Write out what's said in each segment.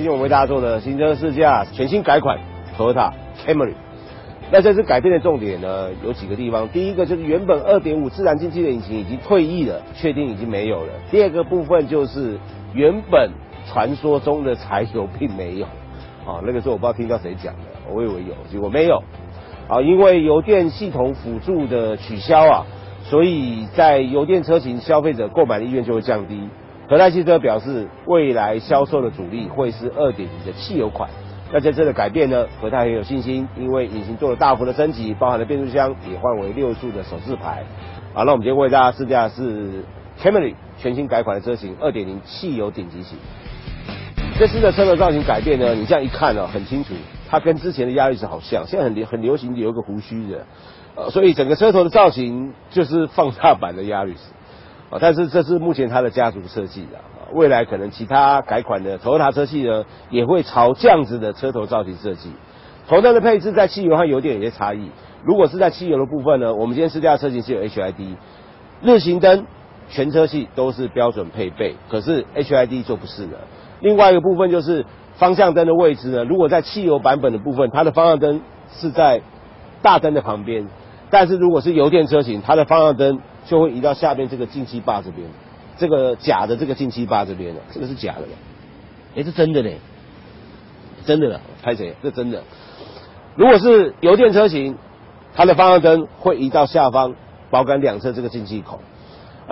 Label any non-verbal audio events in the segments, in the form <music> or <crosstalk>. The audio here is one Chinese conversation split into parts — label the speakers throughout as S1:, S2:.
S1: 今天我们为大家做的新车试驾，全新改款 Toyota Camry。那这次改变的重点呢，有几个地方。第一个就是原本2.5自然进气的引擎已经退役了，确定已经没有了。第二个部分就是原本传说中的柴油并没有，啊，那个时候我不知道听到谁讲的，我以为有，结果没有。啊，因为油电系统辅助的取消啊，所以在油电车型消费者购买的意愿就会降低。和泰汽车表示，未来销售的主力会是2.0的汽油款。那在这的改变呢，和泰很有信心，因为引擎做了大幅的升级，包含了变速箱也换为六速的手自排。好，那我们今天为大家试驾是 Camry 全新改款的车型2.0汽油顶级型。这次的车头造型改变呢，你这样一看呢，很清楚。它跟之前的亚力士好像，现在很流很流行留个胡须的，呃，所以整个车头的造型就是放大版的亚力士，啊，但是这是目前它的家族设计的，未来可能其他改款的头等车系呢，也会朝这样子的车头造型设计。头灯的配置在汽油和油电有些差异，如果是在汽油的部分呢，我们今天试驾车型是有 HID，日行灯全车系都是标准配备，可是 HID 就不是了。另外一个部分就是。方向灯的位置呢？如果在汽油版本的部分，它的方向灯是在大灯的旁边；但是如果是油电车型，它的方向灯就会移到下边这个进气坝这边，这个假的这个进气坝这边的，这个是假的。哎，是真的嘞，真的了，拍谁？这真的。如果是油电车型，它的方向灯会移到下方保杆两侧这个进气口。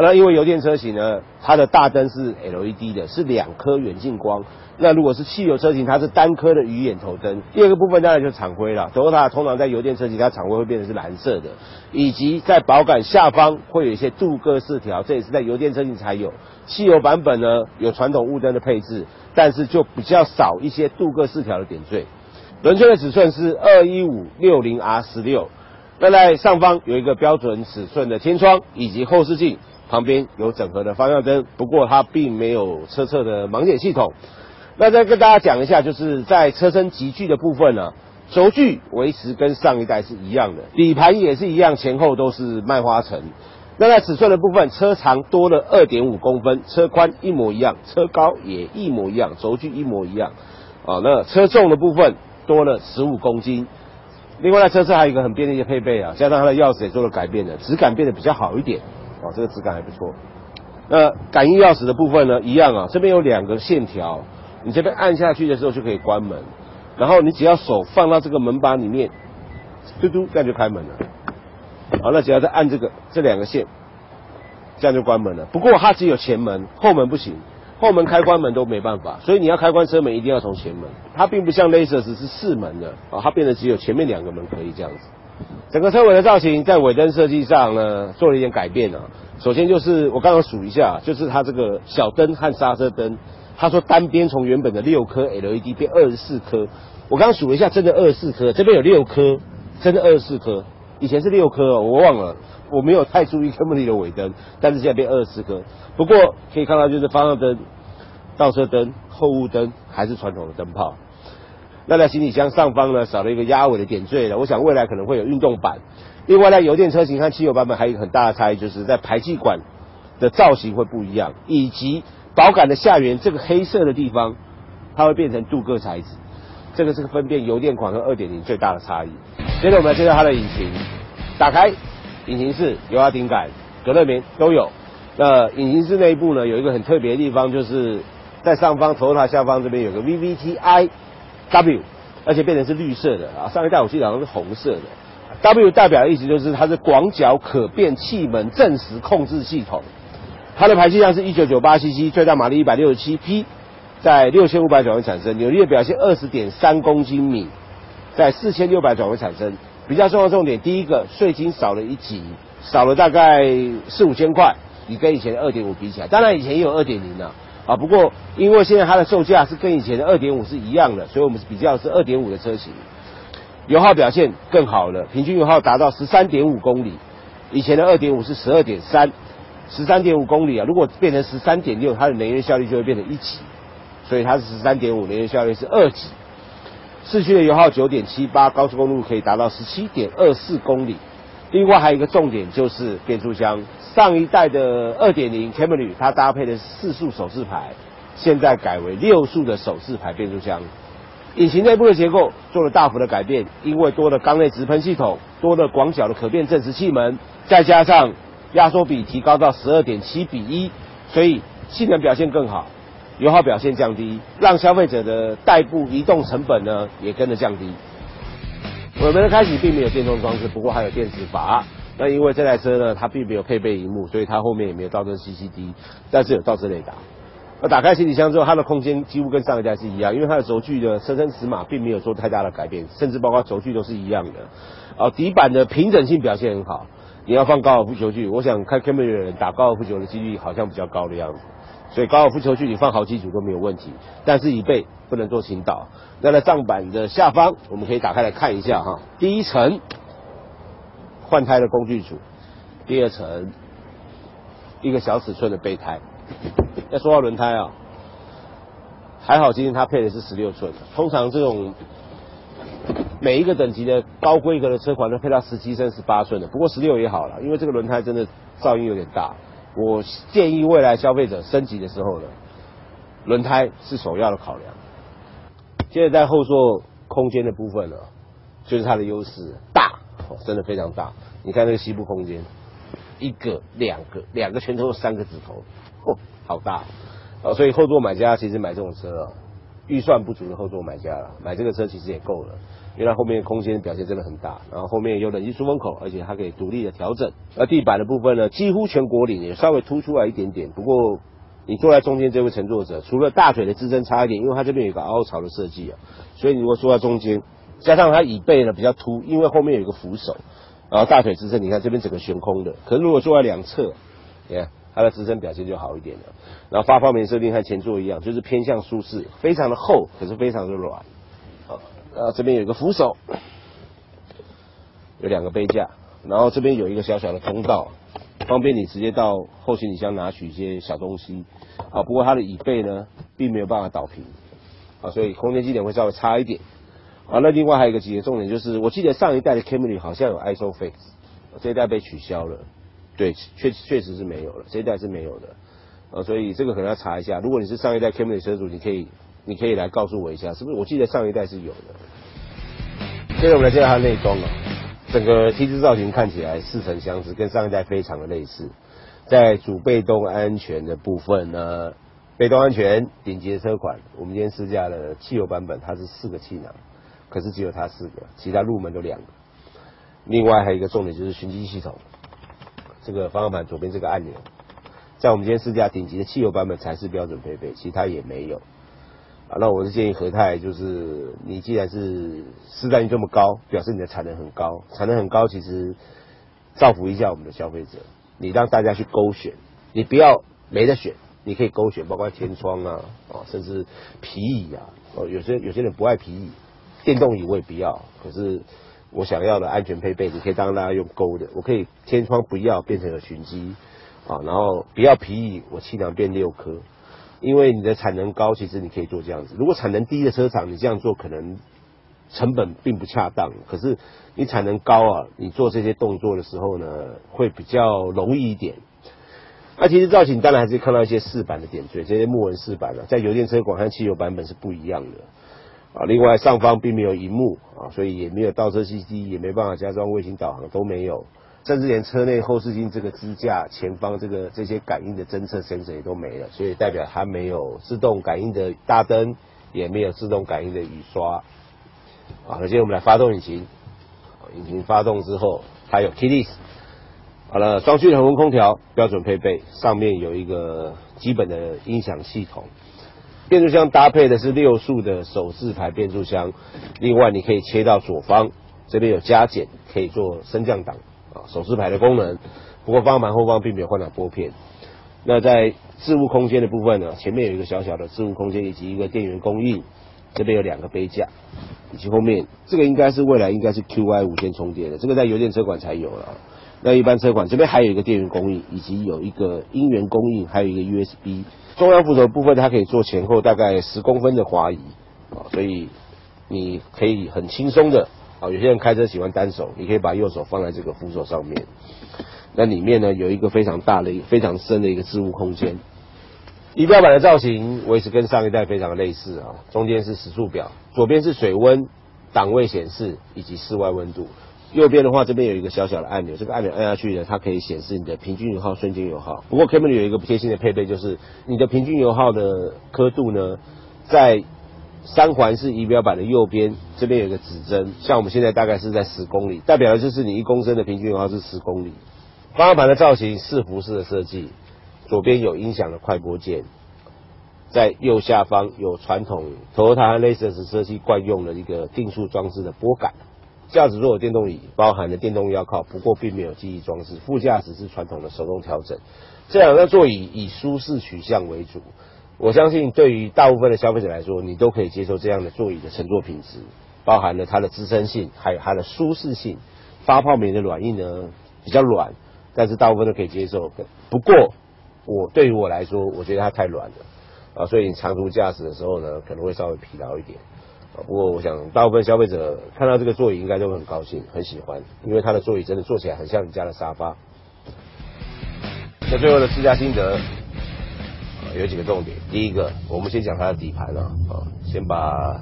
S1: 那因为油电车型呢，它的大灯是 LED 的，是两颗远近光。那如果是汽油车型，它是单颗的鱼眼头灯。第二个部分当然就是厂徽了，Toyota 通常在油电车型，它厂徽会变成是蓝色的，以及在保杆下方会有一些镀铬饰条，这也是在油电车型才有。汽油版本呢有传统雾灯的配置，但是就比较少一些镀铬饰条的点缀。轮圈的尺寸是二一五六零 R 十六。那在上方有一个标准尺寸的天窗以及后视镜，旁边有整合的方向灯，不过它并没有车侧的盲点系统。那再跟大家讲一下，就是在车身集聚的部分呢，轴距维持跟上一代是一样的，底盘也是一样，前后都是麦花臣。那在尺寸的部分，车长多了二点五公分，车宽一模一样，车高也一模一样，轴距一模一样。啊，那车重的部分多了十五公斤。另外，在车侧还有一个很便利的配备啊，加上它的钥匙也做了改变的，质感变得比较好一点。哦，这个质感还不错。那感应钥匙的部分呢，一样啊，这边有两个线条。你这边按下去的时候就可以关门，然后你只要手放到这个门把里面，嘟嘟，这样就开门了。好，那只要再按这个这两个线，这样就关门了。不过它只有前门，后门不行，后门开关门都没办法，所以你要开关车门一定要从前门。它并不像 lasers 是四门的啊，它变得只有前面两个门可以这样子。整个车尾的造型在尾灯设计上呢做了一点改变啊。首先就是我刚刚数一下，就是它这个小灯和刹车灯。他说单边从原本的六颗 LED 变二十四颗，我刚刚数了一下，真的二十四颗，这边有六颗，真的二十四颗，以前是六颗，我忘了，我没有太注意 Camry 的尾灯，但是现在变二十四颗。不过可以看到就是方向灯、倒车灯、后雾灯还是传统的灯泡。那在行李箱上方呢，少了一个压尾的点缀了，我想未来可能会有运动版。另外呢油电车型和汽油版本还有一个很大的差异，就是在排气管的造型会不一样，以及。保杆的下缘这个黑色的地方，它会变成镀铬材质，这个是分辨油电款和二点零最大的差异。接着我们来介绍它的引擎，打开引擎室，油压顶杆、隔热棉都有。那引擎室内部呢，有一个很特别的地方，就是在上方头塔下方这边有个 VVTi W，而且变成是绿色的啊，上一代我记得好像是红色的。W 代表的意思就是它是广角可变气门正时控制系统。它的排气量是一九九八 cc，最大马力一百六十七匹，在六千五百转位产生，扭力的表现二十点三公斤米，在四千六百转位产生。比较重要重点，第一个税金少了一级，少了大概四五千块，你跟以前的二点五比起来，当然以前也有二点零的啊，不过因为现在它的售价是跟以前的二点五是一样的，所以我们是比较是二点五的车型，油耗表现更好了，平均油耗达到十三点五公里，以前的二点五是十二点三。十三点五公里啊，如果变成十三点六，它的能源效率就会变成一级，所以它是十三点五，能源效率是二级。市区的油耗九点七八，高速公路可以达到十七点二四公里。另外还有一个重点就是变速箱，上一代的二点零 Camry 它搭配的四速手自排，现在改为六速的手自排变速箱。引擎内部的结构做了大幅的改变，因为多了缸内直喷系统，多了广角的可变正时气门，再加上压缩比提高到十二点七比一，所以性能表现更好，油耗表现降低，让消费者的代步移动成本呢也跟着降低。我们的开启并没有电动装置，不过还有电磁阀。那因为这台车呢，它并没有配备荧幕，所以它后面也没有倒车 CCD，但是有倒车雷达。那打开行李箱之后，它的空间几乎跟上一代是一样，因为它的轴距的车身尺码并没有做太大的改变，甚至包括轴距都是一样的。啊，底板的平整性表现很好。你要放高尔夫球具，我想开 Camry 的人打高尔夫球的几率好像比较高的样子。所以高尔夫球具你放好几组都没有问题，但是椅背不能做倾倒。那在帐板的下方，我们可以打开来看一下哈。第一层换胎的工具组，第二层一个小尺寸的备胎。要说到轮胎啊，还好今天它配的是十六寸的。通常这种每一个等级的高规格的车款都配到十七升十八寸的，不过十六也好了，因为这个轮胎真的噪音有点大。我建议未来消费者升级的时候呢，轮胎是首要的考量。接着在后座空间的部分呢，就是它的优势大，真的非常大。你看那个膝部空间，一个、两个、两个拳头，三个指头，<laughs> 好大。啊，所以后座买家其实买这种车啊，预算不足的后座买家了，买这个车其实也够了。因为它后面空间表现真的很大，然后后面有冷气出风口，而且它可以独立的调整。而地板的部分呢，几乎全国领也稍微凸出来一点点。不过你坐在中间这位乘坐者，除了大腿的支撑差一点，因为它这边有一个凹槽的设计啊，所以你如果坐在中间，加上它椅背呢比较凸，因为后面有一个扶手，然后大腿支撑，你看这边整个悬空的。可是如果坐在两侧，你看它的支撑表现就好一点了。然后发泡棉设定和前座一样，就是偏向舒适，非常的厚，可是非常的软。啊，这边有一个扶手，有两个杯架，然后这边有一个小小的通道，方便你直接到后行李箱拿取一些小东西。啊，不过它的椅背呢，并没有办法倒平，啊，所以空间基点会稍微差一点。啊，那另外还有一个几个重点就是，我记得上一代的 Camry 好像有 ISOFIX，这一代被取消了。对，确确实是没有了，这一代是没有的。呃，所以这个可能要查一下。如果你是上一代 Camry 车主，你可以。你可以来告诉我一下，是不是？我记得上一代是有的。接着我们来介绍它内装啊，整个 T 字造型看起来似曾相识，跟上一代非常的类似。在主被动安全的部分呢，被动安全顶级的车款，我们今天试驾的汽油版本它是四个气囊，可是只有它四个，其他入门都两个。另外还有一个重点就是循迹系统，这个方向盘左边这个按钮，在我们今天试驾顶级的汽油版本才是标准配备，其他也没有。啊，那我是建议和泰，就是你既然是市占率这么高，表示你的产能很高，产能很高，其实造福一下我们的消费者，你让大家去勾选，你不要没得选，你可以勾选，包括天窗啊，哦，甚至皮椅啊，哦，有些有些人不爱皮椅，电动椅我也不要，可是我想要的安全配备，你可以当大家用勾的，我可以天窗不要变成了寻机，啊，然后不要皮椅，我气囊变六颗。因为你的产能高，其实你可以做这样子。如果产能低的车厂，你这样做可能成本并不恰当。可是你产能高啊，你做这些动作的时候呢，会比较容易一点。那其实造型当然还是看到一些饰板的点缀，这些木纹饰板啊，在油电车广和汽油版本是不一样的啊。另外上方并没有荧幕啊，所以也没有倒车 C D，也没办法加装卫星导航，都没有。甚至连车内后视镜这个支架前方这个这些感应的侦测 sensor 也都没了，所以代表它没有自动感应的大灯，也没有自动感应的雨刷。啊，首先我们来发动引擎，引擎发动之后，它有 keyless。好了，双区恒温空调标准配备，上面有一个基本的音响系统。变速箱搭配的是六速的手自排变速箱，另外你可以切到左方，这边有加减，可以做升降档。啊，手自排的功能，不过方向盘后方并没有换挡拨片。那在置物空间的部分呢，前面有一个小小的置物空间，以及一个电源供应。这边有两个杯架，以及后面这个应该是未来应该是 QI 无线充电的，这个在油电车款才有了。那一般车款这边还有一个电源供应，以及有一个音源供应，还有一个 USB。中央扶手部分它可以做前后大概十公分的滑移啊，所以你可以很轻松的。啊，有些人开车喜欢单手，你可以把右手放在这个扶手上面。那里面呢有一个非常大的、非常深的一个置物空间。仪表板的造型维持跟上一代非常类似啊，中间是时速表，左边是水温、档位显示以及室外温度。右边的话，这边有一个小小的按钮，这个按钮按下去呢，它可以显示你的平均油耗、瞬间油耗。不过 Camry 有一个贴心的配备，就是你的平均油耗的刻度呢，在三环式仪表板的右边，这边有个指针，像我们现在大概是在十公里，代表的就是你一公升的平均油耗是十公里。方向盘的造型四辐式的设计，左边有音响的快播键，在右下方有传统 Toyota Lexus 设计惯用的一个定速装置的拨杆。驾驶座有电动椅，包含了电动腰靠，不过并没有记忆装置。副驾驶是传统的手动调整。这两个座椅以舒适取向为主，我相信对于大部分的消费者来说，你都可以接受这样的座椅的乘坐品质，包含了它的支撑性，还有它的舒适性。发泡棉的软硬呢比较软，但是大部分都可以接受。不过我对于我来说，我觉得它太软了啊，所以你长途驾驶的时候呢，可能会稍微疲劳一点。不过，我想大部分消费者看到这个座椅应该都很高兴、很喜欢，因为它的座椅真的坐起来很像你家的沙发。那最后的试驾心得，有几个重点。第一个，我们先讲它的底盘啊，啊，先把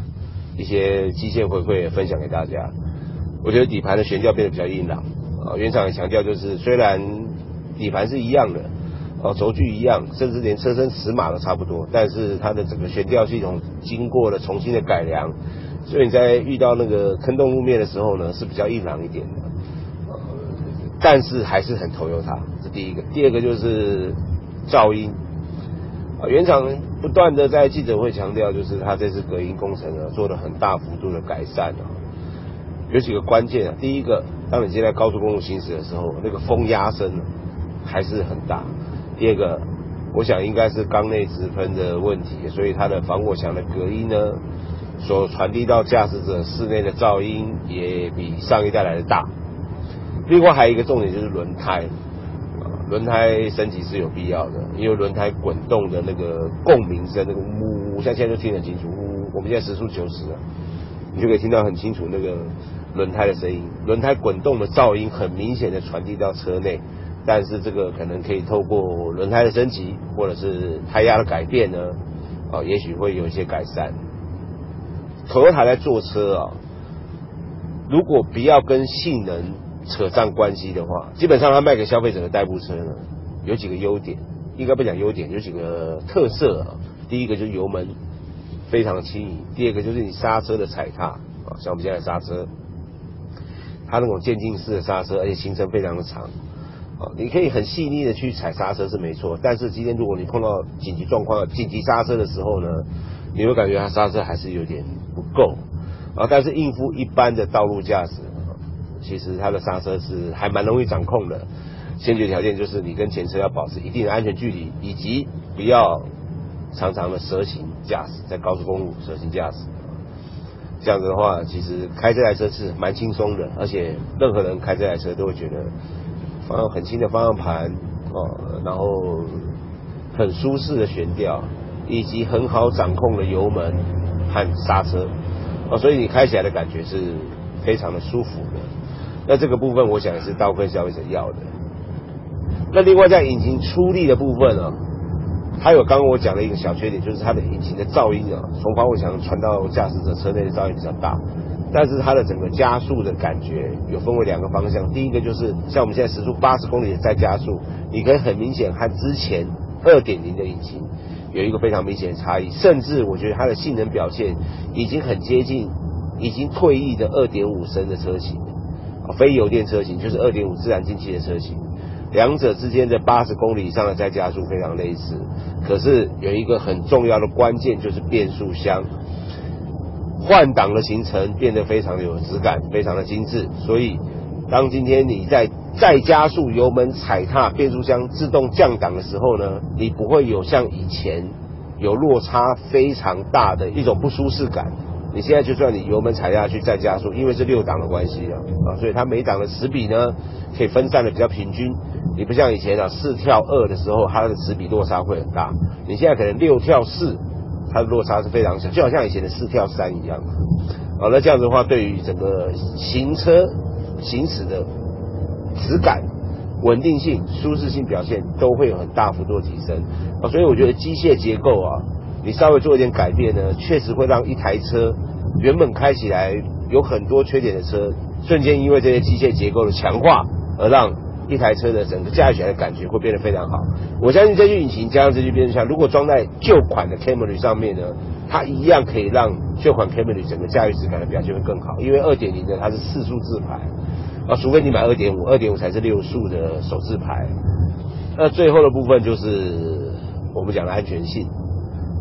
S1: 一些机械回馈分享给大家。我觉得底盘的悬吊变得比较硬朗啊，原厂也强调就是虽然底盘是一样的。哦，轴距一样，甚至连车身尺码都差不多，但是它的整个悬吊系统经过了重新的改良，所以你在遇到那个坑洞路面的时候呢，是比较硬朗一点的。但是还是很头油它，这第一个。第二个就是噪音，啊，原厂不断的在记者会强调，就是它这次隔音工程呢做了很大幅度的改善啊，有几个关键啊。第一个，当你现在高速公路行驶的时候，那个风压声还是很大。第二个，我想应该是缸内直喷的问题，所以它的防火墙的隔音呢，所传递到驾驶者室内的噪音也比上一代来的大。另外还有一个重点就是轮胎，轮胎升级是有必要的，因为轮胎滚动的那个共鸣声，那个呜呜，像现在就听得清楚，呜，我们现在时速九十了，你就可以听到很清楚那个轮胎的声音，轮胎滚动的噪音很明显的传递到车内。但是这个可能可以透过轮胎的升级，或者是胎压的改变呢，啊，也许会有一些改善。头台在坐车啊，如果不要跟性能扯上关系的话，基本上它卖给消费者的代步车呢，有几个优点，应该不讲优点，有几个特色啊。第一个就是油门非常轻盈，第二个就是你刹车的踩踏啊，像我们现在刹车，它那种渐进式的刹车，而且行程非常的长。啊，你可以很细腻的去踩刹车是没错，但是今天如果你碰到紧急状况、紧急刹车的时候呢，你会感觉它刹车还是有点不够啊。但是应付一般的道路驾驶，其实它的刹车是还蛮容易掌控的。先决条件就是你跟前车要保持一定的安全距离，以及不要常常的蛇行驾驶，在高速公路蛇行驾驶。这样子的话，其实开这台车是蛮轻松的，而且任何人开这台车都会觉得。方向很轻的方向盘哦，然后很舒适的悬吊，以及很好掌控的油门和刹车哦，所以你开起来的感觉是非常的舒服的。那这个部分我想也是大部分消费者要的。那另外在引擎出力的部分啊，它有刚刚我讲的一个小缺点，就是它的引擎的噪音啊，从防火墙传到驾驶者车内的噪音比较大。但是它的整个加速的感觉有分为两个方向，第一个就是像我们现在时速八十公里在加速，你可以很明显和之前二点零的引擎有一个非常明显的差异，甚至我觉得它的性能表现已经很接近已经退役的二点五升的车型，非油电车型就是二点五自然进气的车型，两者之间的八十公里以上的再加速非常类似，可是有一个很重要的关键就是变速箱。换挡的行程变得非常的有质感，非常的精致。所以，当今天你在再加速油门踩踏变速箱自动降档的时候呢，你不会有像以前有落差非常大的一种不舒适感。你现在就算你油门踩下去再加速，因为是六档的关系啊，啊，所以它每档的齿比呢可以分散的比较平均。你不像以前啊四跳二的时候，它的齿比落差会很大。你现在可能六跳四。它的落差是非常小，就好像以前的四跳三一样。好，那这样子的话，对于整个行车行驶的质感稳定性、舒适性表现都会有很大幅度的提升啊。所以我觉得机械结构啊，你稍微做一点改变呢，确实会让一台车原本开起来有很多缺点的车，瞬间因为这些机械结构的强化而让一台车的整个驾驶起来的感觉会变得非常好。我相信这具引擎加上这具变速箱，如果装在旧款的 Camry 上面呢？它一样可以让旧款 Camry 整个驾驭质感的表现会更好，因为二点零的它是四速自排，啊，除非你买二点五，二点五才是六速的手自排。那最后的部分就是我们讲的安全性，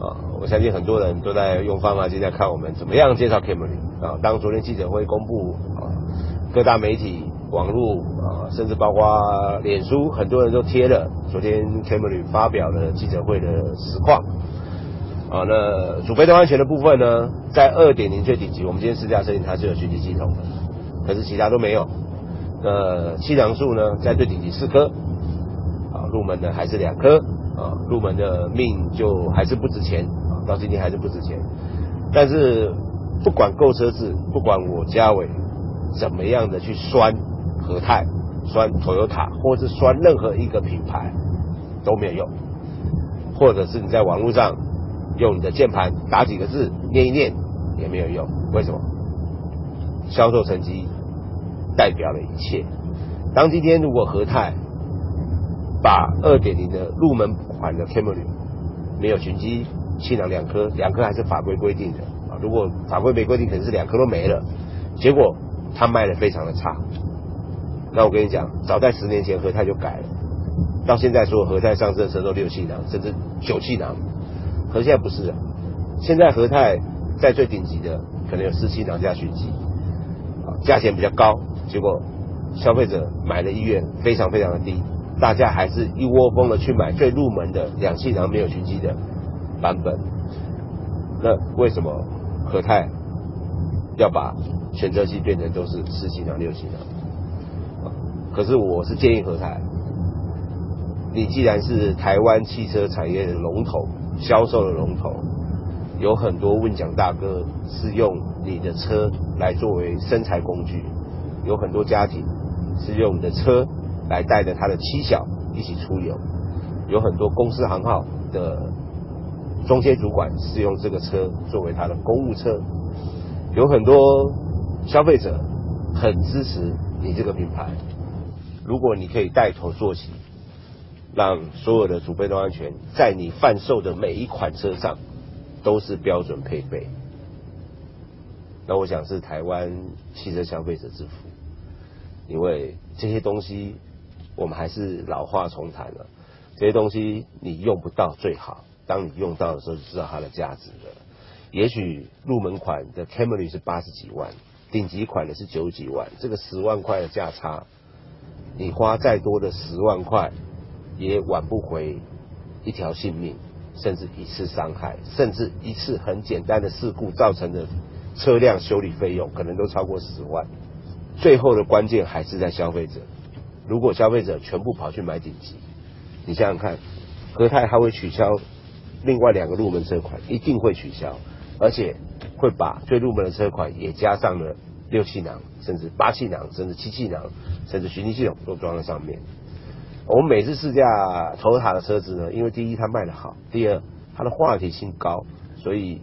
S1: 啊，我相信很多人都在用方法，就在看我们怎么样介绍 Camry 啊。当昨天记者会公布啊，各大媒体、网络啊，甚至包括脸书，很多人都贴了昨天 Camry 发表的记者会的实况。啊，那主被动安全的部分呢，在二点零最顶级，我们今天试驾车型它是有讯息系统的，可是其他都没有。呃，气囊数呢，在最顶级四颗，啊，入门的还是两颗，啊，入门的命就还是不值钱，啊，到今天还是不值钱。但是不管购车子，不管我嘉伟怎么样的去酸和泰、酸 Toyota，或是酸任何一个品牌都没有用，或者是你在网络上。用你的键盘打几个字，念一念也没有用。为什么？销售成绩代表了一切。当今天如果和泰把二点零的入门款的 Camry 没有寻机，气囊两颗，两颗还是法规规定的啊。如果法规没规定，可能是两颗都没了。结果它卖的非常的差。那我跟你讲，早在十年前和泰就改了，到现在所有和泰上市的车都六气囊，甚至九气囊。可现在不是，现在和泰在最顶级的可能有四气囊加巡机，价钱比较高，结果消费者买的意愿非常非常的低，大家还是一窝蜂的去买最入门的两气囊没有巡机的版本。那为什么和泰要把选择机变成都是四气囊六气囊？可是我是建议和泰，你既然是台湾汽车产业的龙头。销售的龙头有很多问奖大哥是用你的车来作为生财工具，有很多家庭是用你的车来带着他的妻小一起出游，有很多公司行号的中间主管是用这个车作为他的公务车，有很多消费者很支持你这个品牌，如果你可以带头做起。让所有的主被动安全在你贩售的每一款车上都是标准配备，那我想是台湾汽车消费者之福，因为这些东西我们还是老话重谈了，这些东西你用不到最好，当你用到的时候就知道它的价值了。也许入门款的 Camry 是八十几万，顶级款的是九几万，这个十万块的价差，你花再多的十万块。也挽不回一条性命，甚至一次伤害，甚至一次很简单的事故造成的车辆修理费用，可能都超过十万。最后的关键还是在消费者。如果消费者全部跑去买顶级，你想想看，和泰还会取消另外两个入门车款，一定会取消，而且会把最入门的车款也加上了六气囊，甚至八气囊，甚至七气囊，甚至循迹系统都装在上面。我们每次试驾头塔的车子呢，因为第一它卖的好，第二它的话题性高，所以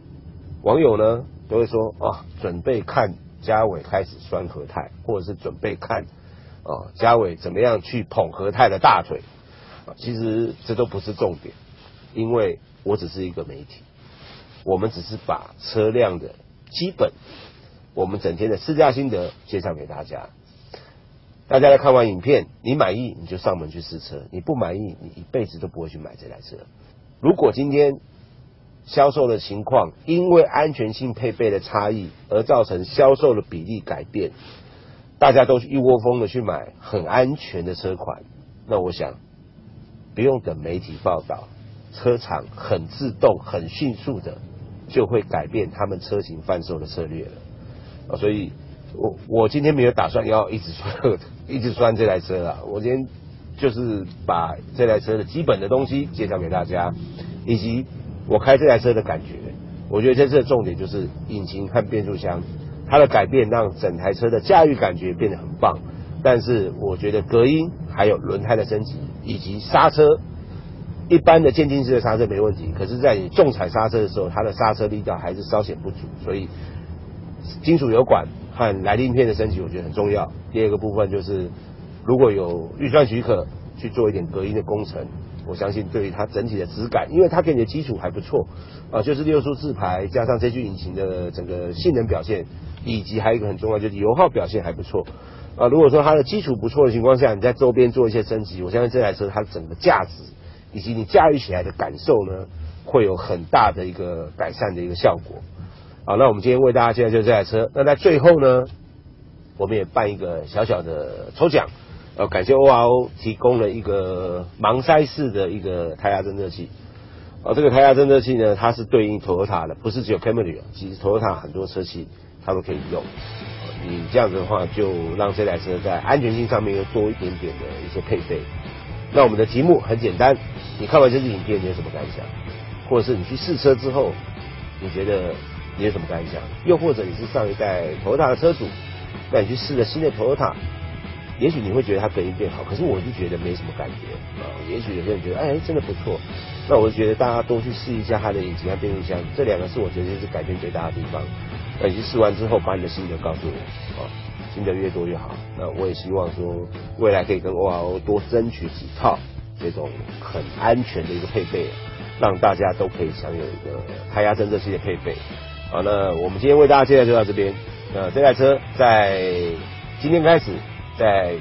S1: 网友呢都会说啊，准备看嘉伟开始酸和泰，或者是准备看啊嘉伟怎么样去捧和泰的大腿。其实这都不是重点，因为我只是一个媒体，我们只是把车辆的基本，我们整天的试驾心得介绍给大家。大家来看完影片，你满意你就上门去试车，你不满意你一辈子都不会去买这台车。如果今天销售的情况因为安全性配备的差异而造成销售的比例改变，大家都一窝蜂的去买很安全的车款，那我想不用等媒体报道，车厂很自动、很迅速的就会改变他们车型贩售的策略了。所以。我我今天没有打算要一直说 <laughs> 一直算这台车了，我今天就是把这台车的基本的东西介绍给大家，以及我开这台车的感觉。我觉得这次的重点就是引擎和变速箱，它的改变让整台车的驾驭感觉变得很棒。但是我觉得隔音还有轮胎的升级，以及刹车。一般的渐进式的刹车没问题，可是，在你重踩刹车的时候，它的刹车力道还是稍显不足，所以金属油管和来令片的升级，我觉得很重要。第二个部分就是，如果有预算许可，去做一点隔音的工程，我相信对于它整体的质感，因为它给你的基础还不错啊，就是六速自排加上这具引擎的整个性能表现，以及还有一个很重要就是油耗表现还不错啊。如果说它的基础不错的情况下，你在周边做一些升级，我相信这台车它整个价值。以及你驾驭起来的感受呢，会有很大的一个改善的一个效果。好，那我们今天为大家介绍就这台车。那在最后呢，我们也办一个小小的抽奖，呃，感谢 ORO 提供了一个盲塞式的一个胎压侦测器。啊，这个胎压侦测器呢，它是对应 Toyota 的，不是只有 Camry 啊，其实 Toyota 很多车系它都可以用。你这样子的话，就让这台车在安全性上面又多一点点的一些配备。那我们的题目很简单。你看完这支影片，你有什么感想？或者是你去试车之后，你觉得你有什么感想？又或者你是上一代 Toyota 的车主，那你去试了新的 Toyota，也许你会觉得它隔音变好，可是我就觉得没什么感觉啊。也许有些人觉得，哎，真的不错。那我就觉得大家多去试一下它的引擎和变速箱，这两个是我觉得是改变最大的地方。那你去试完之后，把你的心得告诉我啊，心得越多越好。那我也希望说，未来可以跟 ORO 多争取几套。这种很安全的一个配备，让大家都可以享有一个胎压侦测器的配备。好，那我们今天为大家介绍就到这边。那这台车在今天开始，在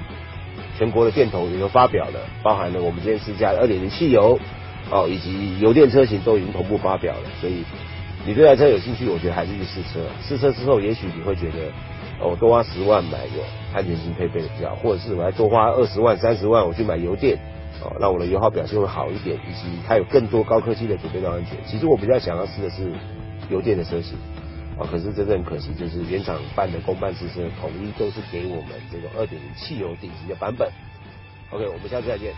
S1: 全国的店头也都发表了，包含了我们今天试驾的二点零汽油哦，以及油电车型都已经同步发表了。所以你对台车有兴趣，我觉得还是去试车。试车之后，也许你会觉得，我多花十万买有安全性配备的比较，或者是我还多花二十万、三十万我去买油电。哦，让我的油耗表现会好一点，以及它有更多高科技的主变道安全。其实我比较想要试的是油电的车型，啊，可是真正可惜，就是原厂办的公办试车统一都是给我们这个二点零汽油顶级的版本。OK，我们下次再见。